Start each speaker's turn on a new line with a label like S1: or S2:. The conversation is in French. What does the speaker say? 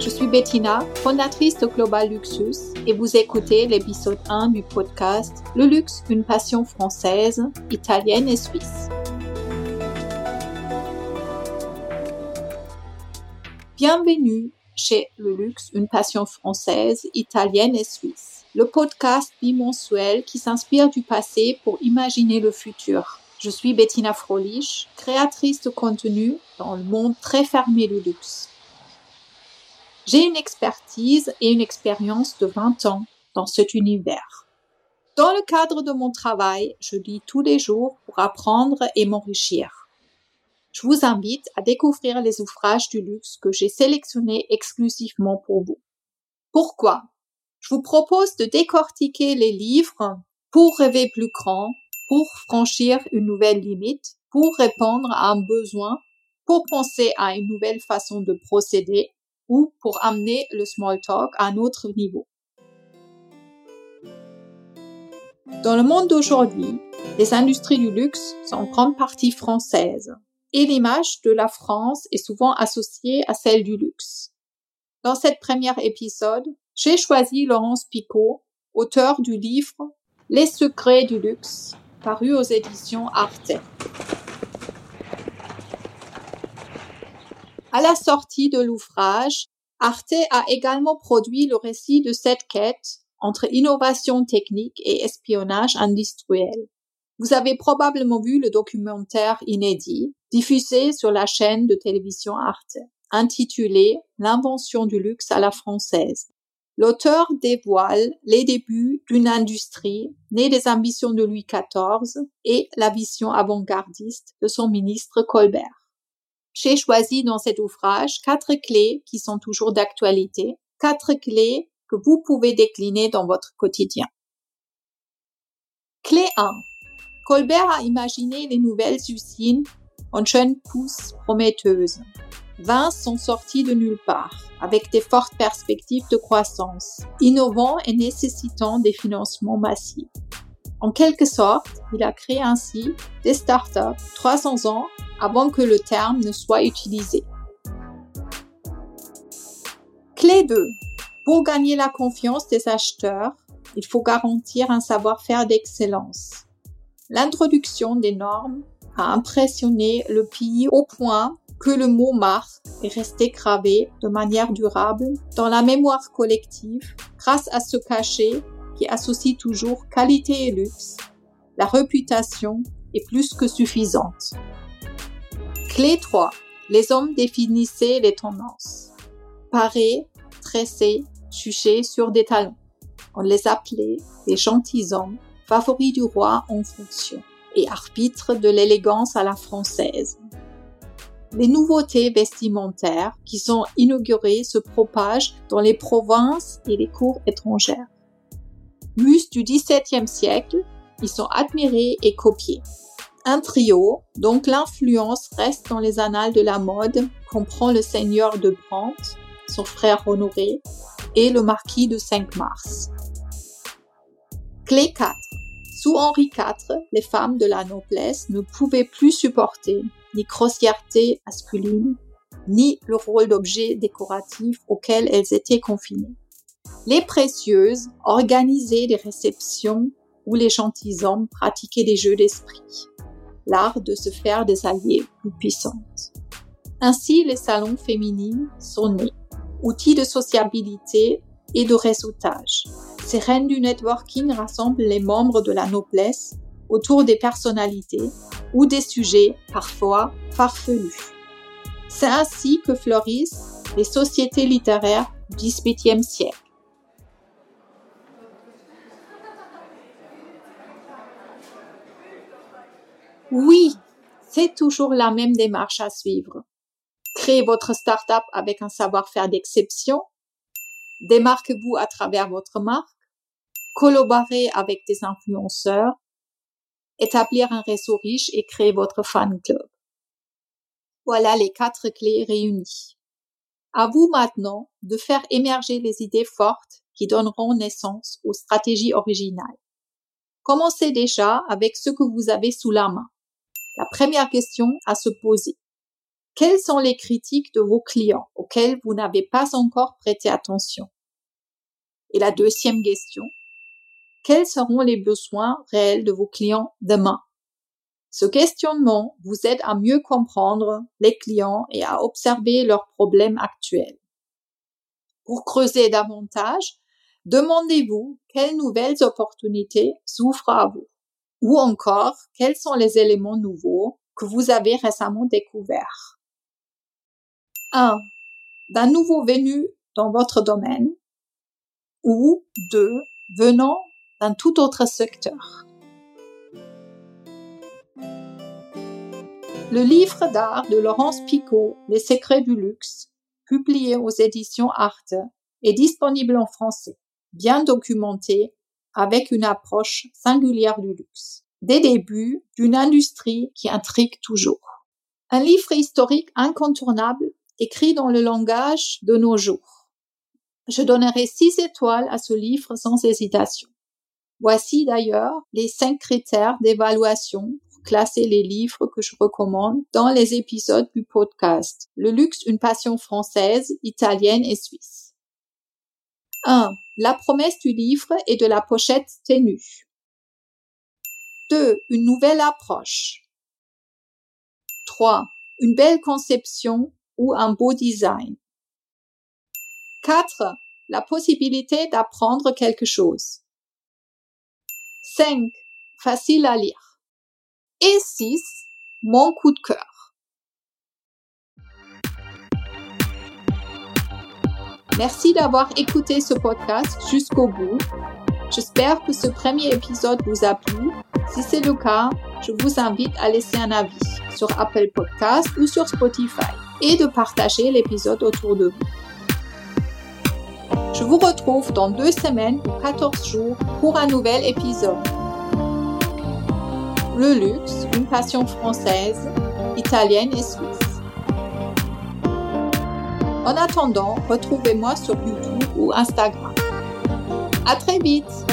S1: Je suis Bettina, fondatrice de Global Luxus et vous écoutez l'épisode 1 du podcast Le luxe, une passion française, italienne et suisse. Bienvenue chez Le luxe, une passion française, italienne et suisse, le podcast bimensuel qui s'inspire du passé pour imaginer le futur. Je suis Bettina Frolich, créatrice de contenu dans le monde très fermé du luxe. J'ai une expertise et une expérience de 20 ans dans cet univers. Dans le cadre de mon travail, je lis tous les jours pour apprendre et m'enrichir. Je vous invite à découvrir les ouvrages du luxe que j'ai sélectionnés exclusivement pour vous. Pourquoi? Je vous propose de décortiquer les livres pour rêver plus grand, pour franchir une nouvelle limite, pour répondre à un besoin, pour penser à une nouvelle façon de procéder ou pour amener le small talk à un autre niveau. Dans le monde d'aujourd'hui, les industries du luxe sont en grande partie françaises et l'image de la France est souvent associée à celle du luxe. Dans cette première épisode, j'ai choisi Laurence Picot, auteur du livre Les secrets du luxe, paru aux éditions Arte. À la sortie de l'ouvrage, Arte a également produit le récit de cette quête entre innovation technique et espionnage industriel. Vous avez probablement vu le documentaire inédit diffusé sur la chaîne de télévision Arte, intitulé L'invention du luxe à la française. L'auteur dévoile les débuts d'une industrie née des ambitions de Louis XIV et la vision avant-gardiste de son ministre Colbert. J'ai choisi dans cet ouvrage quatre clés qui sont toujours d'actualité, quatre clés que vous pouvez décliner dans votre quotidien. Clé 1. Colbert a imaginé les nouvelles usines en jeunes pousses prometteuses. 20 sont sortis de nulle part, avec des fortes perspectives de croissance, innovants et nécessitant des financements massifs. En quelque sorte, il a créé ainsi des startups 300 ans avant que le terme ne soit utilisé. Clé 2. Pour gagner la confiance des acheteurs, il faut garantir un savoir-faire d'excellence. L'introduction des normes a impressionné le pays au point que le mot marque est resté gravé de manière durable dans la mémoire collective grâce à ce cachet qui associe toujours qualité et luxe. La réputation est plus que suffisante. Clé 3. Les hommes définissaient les tendances. Parés, tressés, juchés sur des talons. On les appelait les gentilshommes, favoris du roi en fonction et arbitres de l'élégance à la française. Les nouveautés vestimentaires qui sont inaugurées se propagent dans les provinces et les cours étrangères. Mus du XVIIe siècle, ils sont admirés et copiés. Un trio, donc l'influence reste dans les annales de la mode, comprend le seigneur de Brandt, son frère Honoré, et le marquis de Cinq-Mars. Clé 4. Sous Henri IV, les femmes de la noblesse ne pouvaient plus supporter ni grossièreté masculine, ni le rôle d'objet décoratif auquel elles étaient confinées. Les précieuses organisaient des réceptions où les gentilshommes pratiquaient des jeux d'esprit l'art de se faire des alliés plus puissantes. Ainsi, les salons féminines sont nés, outils de sociabilité et de réseautage. Ces reines du networking rassemblent les membres de la noblesse autour des personnalités ou des sujets parfois farfelus. C'est ainsi que fleurissent les sociétés littéraires du XVIIIe siècle. Oui, c'est toujours la même démarche à suivre. Créez votre startup avec un savoir-faire d'exception. Démarquez-vous à travers votre marque. Collaborez avec des influenceurs. Établir un réseau riche et créer votre fan club. Voilà les quatre clés réunies. À vous maintenant de faire émerger les idées fortes qui donneront naissance aux stratégies originales. Commencez déjà avec ce que vous avez sous la main. La première question à se poser. Quelles sont les critiques de vos clients auxquelles vous n'avez pas encore prêté attention? Et la deuxième question, quels seront les besoins réels de vos clients demain? Ce questionnement vous aide à mieux comprendre les clients et à observer leurs problèmes actuels. Pour creuser davantage, demandez-vous quelles nouvelles opportunités s'ouvrent à vous ou encore quels sont les éléments nouveaux que vous avez récemment découverts? 1. D'un nouveau venu dans votre domaine ou 2. venant d'un tout autre secteur. Le livre d'art de Laurence Picot, Les secrets du luxe, publié aux éditions Arte, est disponible en français, bien documenté, avec une approche singulière du luxe. Des débuts d'une industrie qui intrigue toujours. Un livre historique incontournable écrit dans le langage de nos jours. Je donnerai six étoiles à ce livre sans hésitation. Voici d'ailleurs les cinq critères d'évaluation pour classer les livres que je recommande dans les épisodes du podcast Le luxe, une passion française, italienne et suisse. 1. La promesse du livre et de la pochette ténue. 2. Une nouvelle approche. 3. Une belle conception ou un beau design. 4. La possibilité d'apprendre quelque chose. 5. Facile à lire. Et 6. Mon coup de cœur. Merci d'avoir écouté ce podcast jusqu'au bout. J'espère que ce premier épisode vous a plu. Si c'est le cas, je vous invite à laisser un avis sur Apple Podcast ou sur Spotify et de partager l'épisode autour de vous. Je vous retrouve dans deux semaines ou 14 jours pour un nouvel épisode. Le luxe, une passion française, italienne et suisse. En attendant, retrouvez-moi sur YouTube ou Instagram. À très vite!